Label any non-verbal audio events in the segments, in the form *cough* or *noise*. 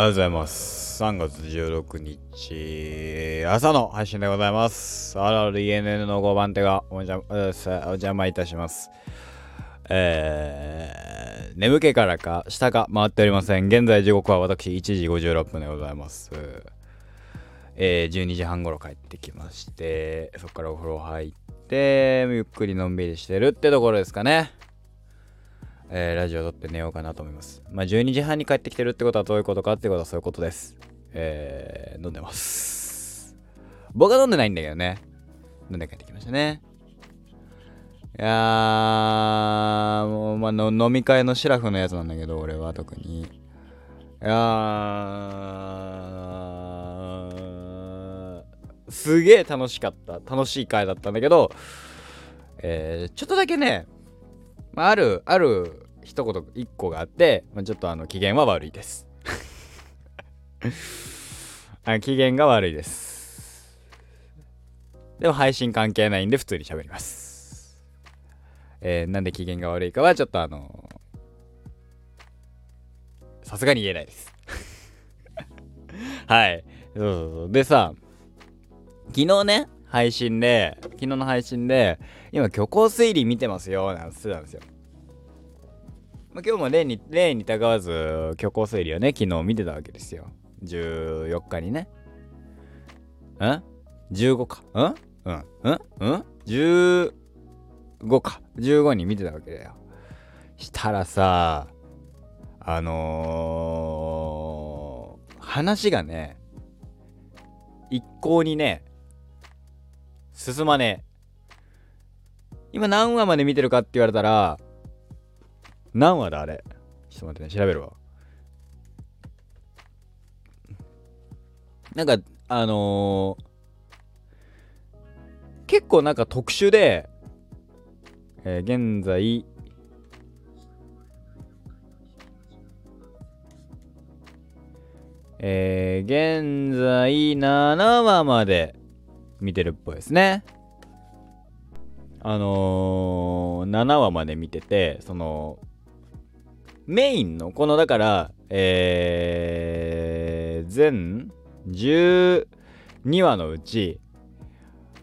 おはようございます。3月16日、朝の配信でございます。RRENN の5番手がお邪魔、えーお邪魔いたします。えー、眠気からか、下が回っておりません。現在時刻は私1時56分でございます。えー、12時半頃帰ってきまして、そこからお風呂入って、ゆっくりのんびりしてるってところですかね。えーラジオ撮って寝ようかなと思います。まあ、12時半に帰ってきてるってことはどういうことかってことはそういうことです。えー飲んでます。僕は飲んでないんだけどね。飲んで帰ってきましたね。いやー、もう、まあの、飲み会のシラフのやつなんだけど、俺は特に。いやー、すげえ楽しかった。楽しい会だったんだけど、えーちょっとだけね、まあ、ある、ある一言、一個があって、まあ、ちょっとあの、機嫌は悪いです。*laughs* あ機嫌が悪いです。でも配信関係ないんで普通に喋ります。えーなんで機嫌が悪いかはちょっとあのさすがに言えないです。*laughs* はい。そうそうそう。でさ、昨日ね、配信で、昨日の配信で、今虚構推理見てますよ、なんつってたんですよ。まあ、今日も例に、例にたがわず虚構推理をね、昨日見てたわけですよ。14日にね。ん ?15 か。んうんうん？うん ?15 か。15に見てたわけだよ。したらさ、あのー、話がね、一向にね、進まねえ。今何話まで見てるかって言われたら、何話だあれ？ちょっと待ってね、調べるわ。なんか、あのー結構なんか特殊で、えー現在、えー現在7話まで見てるっぽいですね。あのー、7話まで見てて、その、メインの、このだから、えー、全12話のうち、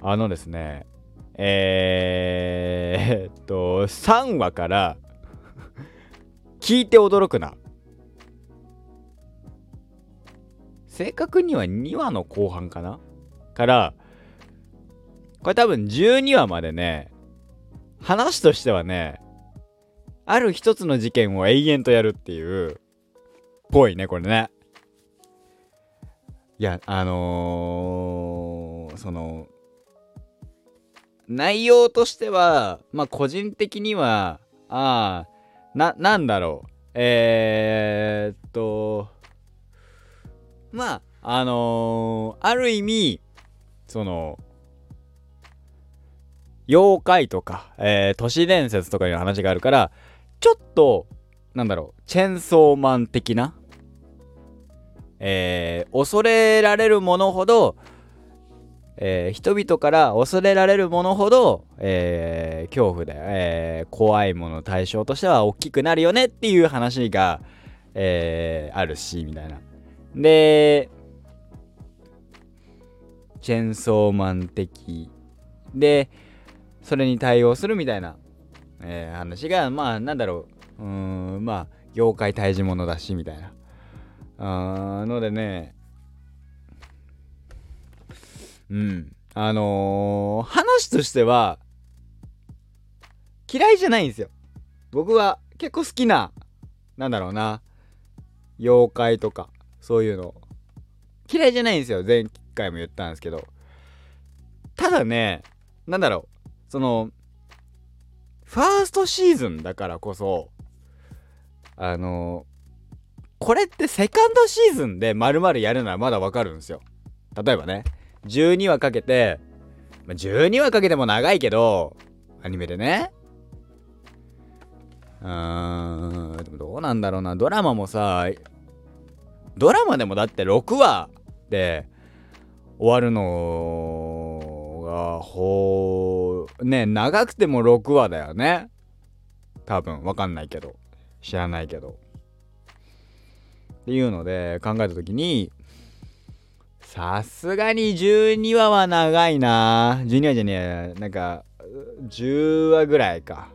あのですね、えー、っと、3話から、聞いて驚くな。正確には2話の後半かな？から、これ多分12話までね、話としてはね、ある一つの事件を永遠とやるっていう、ぽいね、これね。いや、あのーその、内容としては、まあ個人的には、ああ、な、なんだろう。えー、っと、まあ、あのーある意味、その、妖怪とか、えー都市伝説とかいう話があるから、ちょっと、なんだろう、チェンソーマン的な、えー恐れられるものほど、えー人々から恐れられるものほど、えー恐怖で、えー怖いもの対象としては大きくなるよねっていう話が、えーあるし、みたいな。で、チェンソーマン的で、それに対応するみたいな、えー話が、まあ、なんだろう、うーん、まあ、妖怪退治者だし、みたいな。あーのでね、うん。あのー話としては、嫌いじゃないんですよ。僕は結構好きな、なんだろうな、妖怪とか、そういうの。嫌いじゃないんですよ。前回も言ったんですけど。ただね、なんだろう、その、ファーストシーズンだからこそ、あのこれってセカンドシーズンで丸々やるならまだわかるんですよ。例えばね、12話かけて、12話かけても長いけど、アニメでね。うーん、どうなんだろうな。ドラマもさ、ドラマでもだって6話で終わるのが、ほう、ね、長くても6話だよね。多分、わかんないけど。知らないけど。っていうので考えた時にさすがに12話は長いな12話じゃねえなんか10話ぐらいか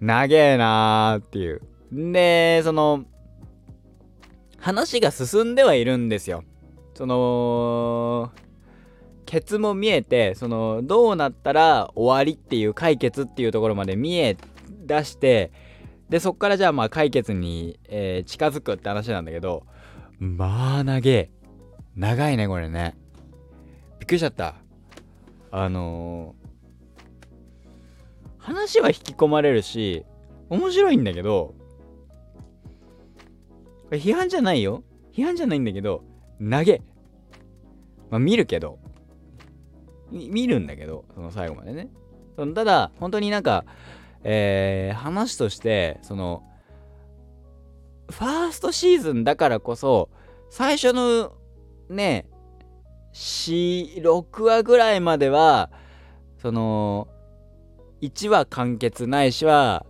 長えなーっていうでその話が進んではいるんですよそのケツも見えてそのどうなったら終わりっていう解決っていうところまで見え出してでそっからじゃあまあ解決に、えー、近づくって話なんだけどまあ長え。長いねこれね。びっくりしちゃった。あのー、話は引き込まれるし面白いんだけどこれ批判じゃないよ。批判じゃないんだけど投げまあ見るけど。見るんだけどその最後までね。そのただ本当になんかえー、話としてそのファーストシーズンだからこそ最初のね46話ぐらいまではその1話完結ないしは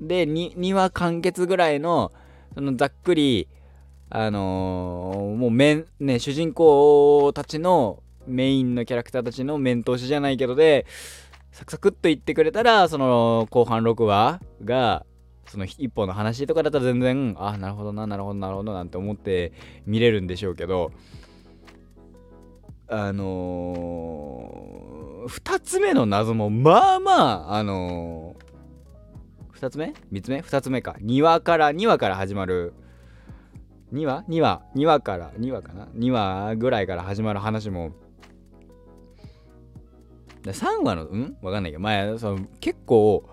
で 2, 2話完結ぐらいのそのざっくりあのー、もう面ね主人公たちのメインのキャラクターたちの面通しじゃないけどでサクサクっと言ってくれたらその後半6話がその一本の話とかだったら全然あなるほどななるほどなるほどなんて思って見れるんでしょうけどあのー、2つ目の謎もまあまああのー、2つ目 ?3 つ目 ?2 つ目か2話から2話から始まる2話 ?2 話？2話から2話かな？2話ぐらいから始まる話も3話のうん？わかんないけど前その結構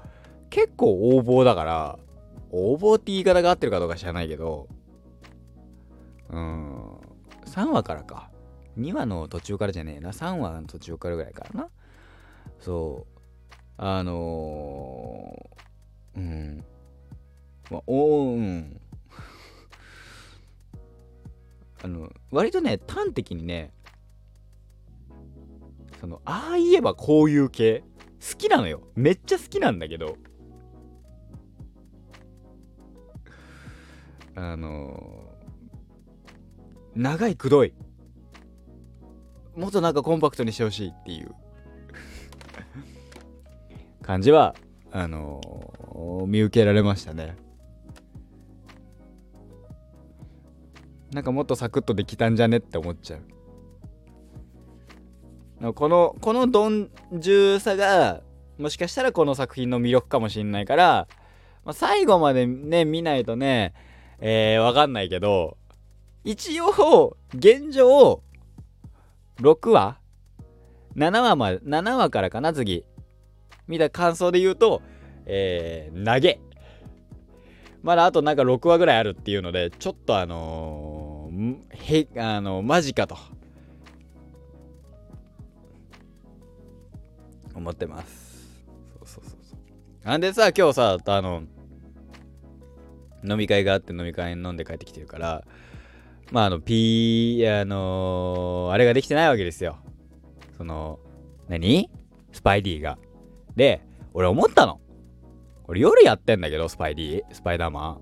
結構横暴だから横暴って言い方が合ってるかどうか知らないけどうん。3話からか。2話の途中からじゃねえな。3話の途中からぐらいからな。そう。あのー、うん。まあおうん。あの割とね端的にねそのああ言えばこういう系。好きなのよ。めっちゃ好きなんだけど。あのー、長いくどい。もっとなんかコンパクトにしてほしいっていう。感じはあのー、見受けられましたね。なんかもっとサクッとできたんじゃねって思っちゃう。このこの鈍重さがもしかしたらこの作品の魅力かもしれないから、まあ、最後までね見ないとねえー、わかんないけど一応現状6話7話まで7話からかな次。見た感想で言うとえー、投げ。まだあとなんか6話ぐらいあるっていうのでちょっとあのー、へあのー、マジかと。思ってます。そうそうそうそう。なんでさ今日さあの飲み会があって飲み会飲んで帰ってきてるからまああの P あのー、あれができてないわけですよ。その何？スパイディが。で俺思ったの。俺夜やってんだけどスパイディスパイダーマン。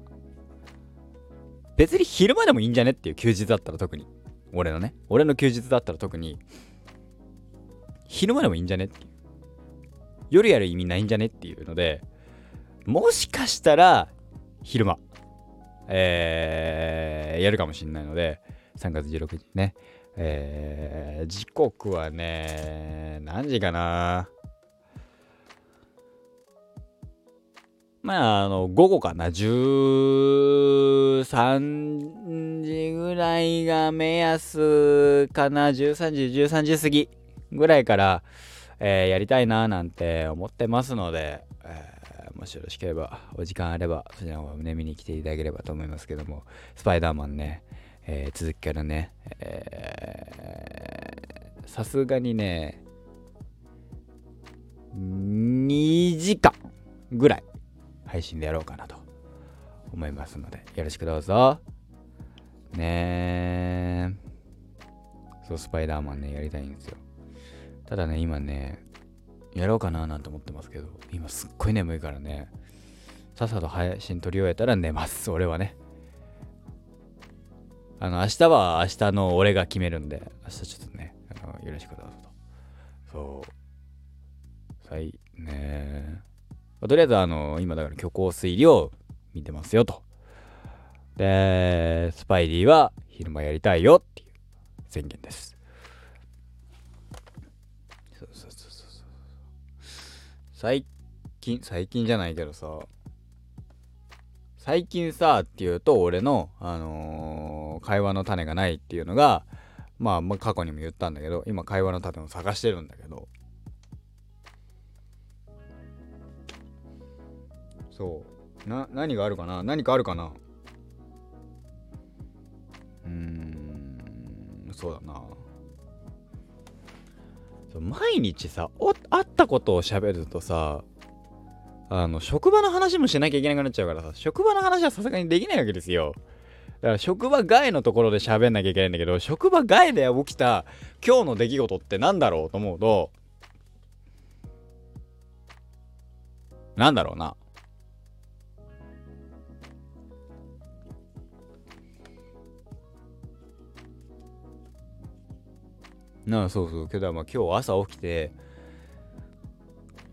別に昼間でもいいんじゃねっていう休日だったら特に。俺のね。俺の休日だったら特に。昼間でもいいんじゃねっていう。夜やる意味ないんじゃね？っていうのでもしかしたら昼間えー、やるかもしれないので3月16日ねえー、時刻はね何時かな？まあ、あの、午後かな、13時ぐらいが目安かな、13時、13時過ぎぐらいから、えー、やりたいななんて思ってますので、えー、もしよろしければお時間あればそちらの方ね見に来ていただければと思いますけどもスパイダーマンね、えー、続きからねさすがにね2時間ぐらい配信でやろうかなと思いますのでよろしくどうぞ。ねえそうスパイダーマンねやりたいんですよ。ただね、今ね、やろうかななんて思ってますけど、今すっごい眠いからね、さっさと配信撮り終えたら寝ます、俺はね。あの明日は明日の俺が決めるんで明日ちょっとねあのよろしくどうぞと。そう。さいねとりあえずあの今だから虚構推理を見てますよと。でスパイディは昼間やりたいよっていう宣言です。最近最近じゃないけどさ。最近さっていうと俺の、あのー、会話の種がないっていうのが、まあ、まあ過去にも言ったんだけど今会話の種を探してるんだけど。そう。な何があるかな？何かあるかな？うーんそうだな。毎日さ会ったことを喋るとさあの職場の話もしなきゃいけなくなっちゃうからさ職場の話はさすがにできないわけですよ。だから職場外のところで喋んなきゃいけないんだけど職場外で起きた今日の出来事って何だろうと思うと何だろうな。なあそうそう。けどまあ今日朝起きて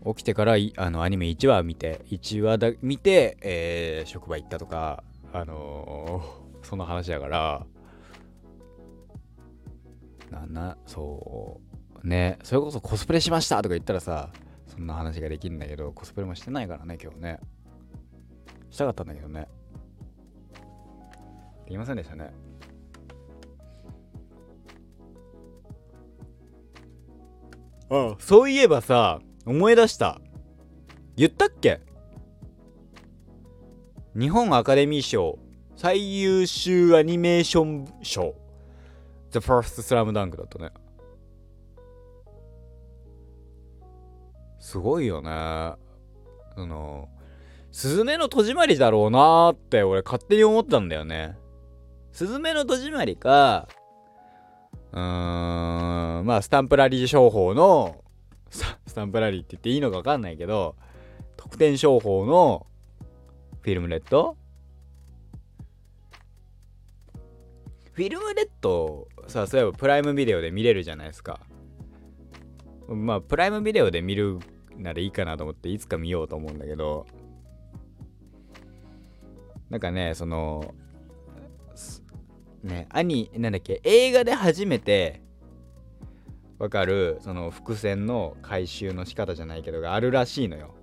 起きてからあのアニメ1話見て1話だ見て、えー、職場行ったとかあのー、その話だからななそうねそれこそコスプレしましたとか言ったらさそんな話ができるんだけどコスプレもしてないからね今日ね。したかったんだけどね。できませんでしたね。ああそういえばさ思い出した。言ったっけ？日本アカデミー賞最優秀アニメーション賞。The First Slam Dunk だったね。すごいよね。あのスズメの戸締まりだろうなーって俺勝手に思ったんだよね。スズメの戸締まりかうーん。まあスタンプラリー商法のスタンプラリーって言っていいのか分かんないけど特典商法の FILM RED FILM RED さそういえばプライムビデオで見れるじゃないですか。まあプライムビデオで見るならいいかなと思っていつか見ようと思うんだけど。なんかねそのね兄なんだっけ映画で初めてわかるその伏線の回収の仕方じゃないけどがあるらしいのよ。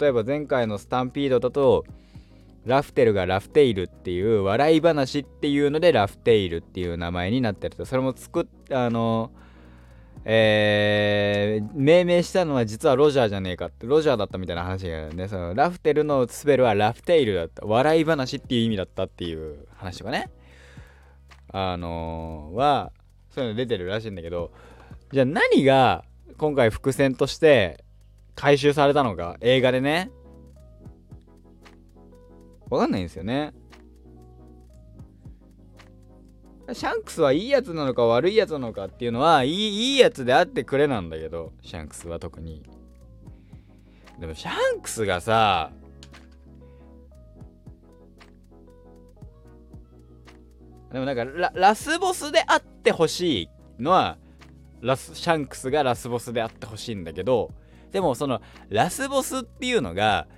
例えば前回のスタンピードだとラフテルがラフテイルっていう笑い話っていうのでラフテイルっていう名前になってると。それも作っあのえー、命名したのは実はロジャーじゃねえかって。ロジャーだったみたいな話があるねそのラフテルのスペルはラフテイルだった。笑い話っていう意味だったっていう話とかね。あのー、はそういうの出てるらしいんだけどじゃあ何が今回伏線として回収されたのか映画でね。わかんないんですよね。シャンクスはいいやつなのか悪いやつなのかっていうのはいいいいやつであってくれなんだけどシャンクスは特に。でもシャンクスがさでもなんかララスボスであってほしいのはラスシャンクスがラスボスであってほしいんだけどでもそのラスボスっていうのが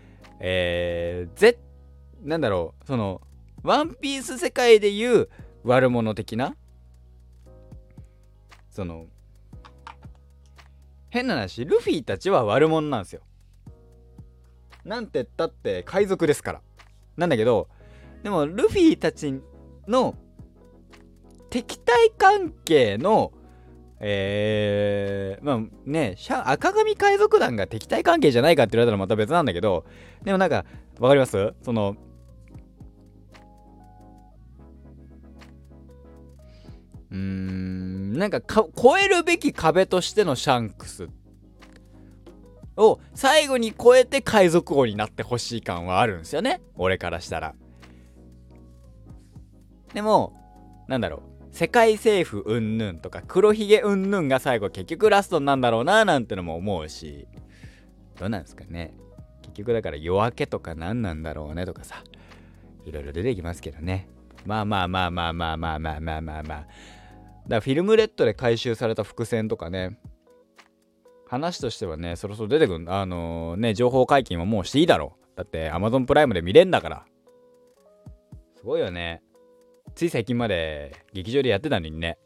えー、ぜなんだろうそのワンピース世界でいう悪者的なその変な話ルフィたちは悪者なんですよ。なんて言ったって海賊ですから。なんだけどでもルフィたちの敵対関係のえー、まあね赤髪海賊団が敵対関係じゃないかって言われたらまた別なんだけどでもなんかわかります？そのうーんなんかか超えるべき壁としてのシャンクスを最後に超えて海賊王になってほしい感はあるんですよね。俺からしたら。でもなんだろう。世界政府うんぬんとか黒ひげうんぬんが最後結局ラストなんだろうななんてのも思うしどうなんですかね結局だから夜明けとか何なんだろうねとかさいろいろ出てきますけどねまあまあまあまあまあまあまあまあまあまあ。だからフィルムレッドで回収された伏線とかね、話としてはね、そろそろ出てくる。あのー、ね、情報解禁はもうしていいだろう。だって Amazon プライムで見れんだから。すごいよね。つい最近まで劇場でやってたのにね。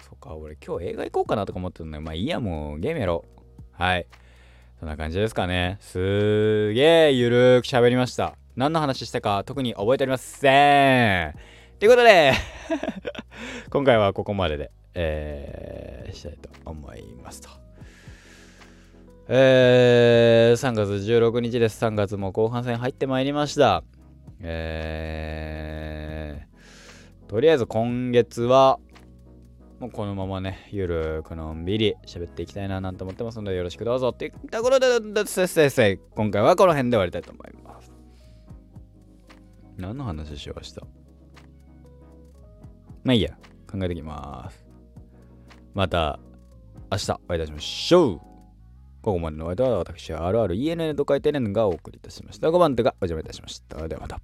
そっか、俺今日映画行こうかなとか思ってたんだよ。まあいいや、もうゲームやろう。はい。そんな感じですかね。すーげーゆるーく喋りました。何の話したか特に覚えておりません。ということで *laughs* 今回はここまでで、えー、したいと思いますと。えー、3月16日です。3月も後半戦入ってまいりました。えー、とりあえず今月は、もうこのままね、ゆるくのんびり喋っていきたいななんて思ってますので、よろしくどうぞっていったことで、先生、今回はこの辺で終わりたいと思います。何の話しました？まあいいや、考えてきます。また明日お会いいたしましょう。ここまでのお相手は私 RRENN と書いて N がお送りいたしました。5番手がお邪魔いたしました。ではまた。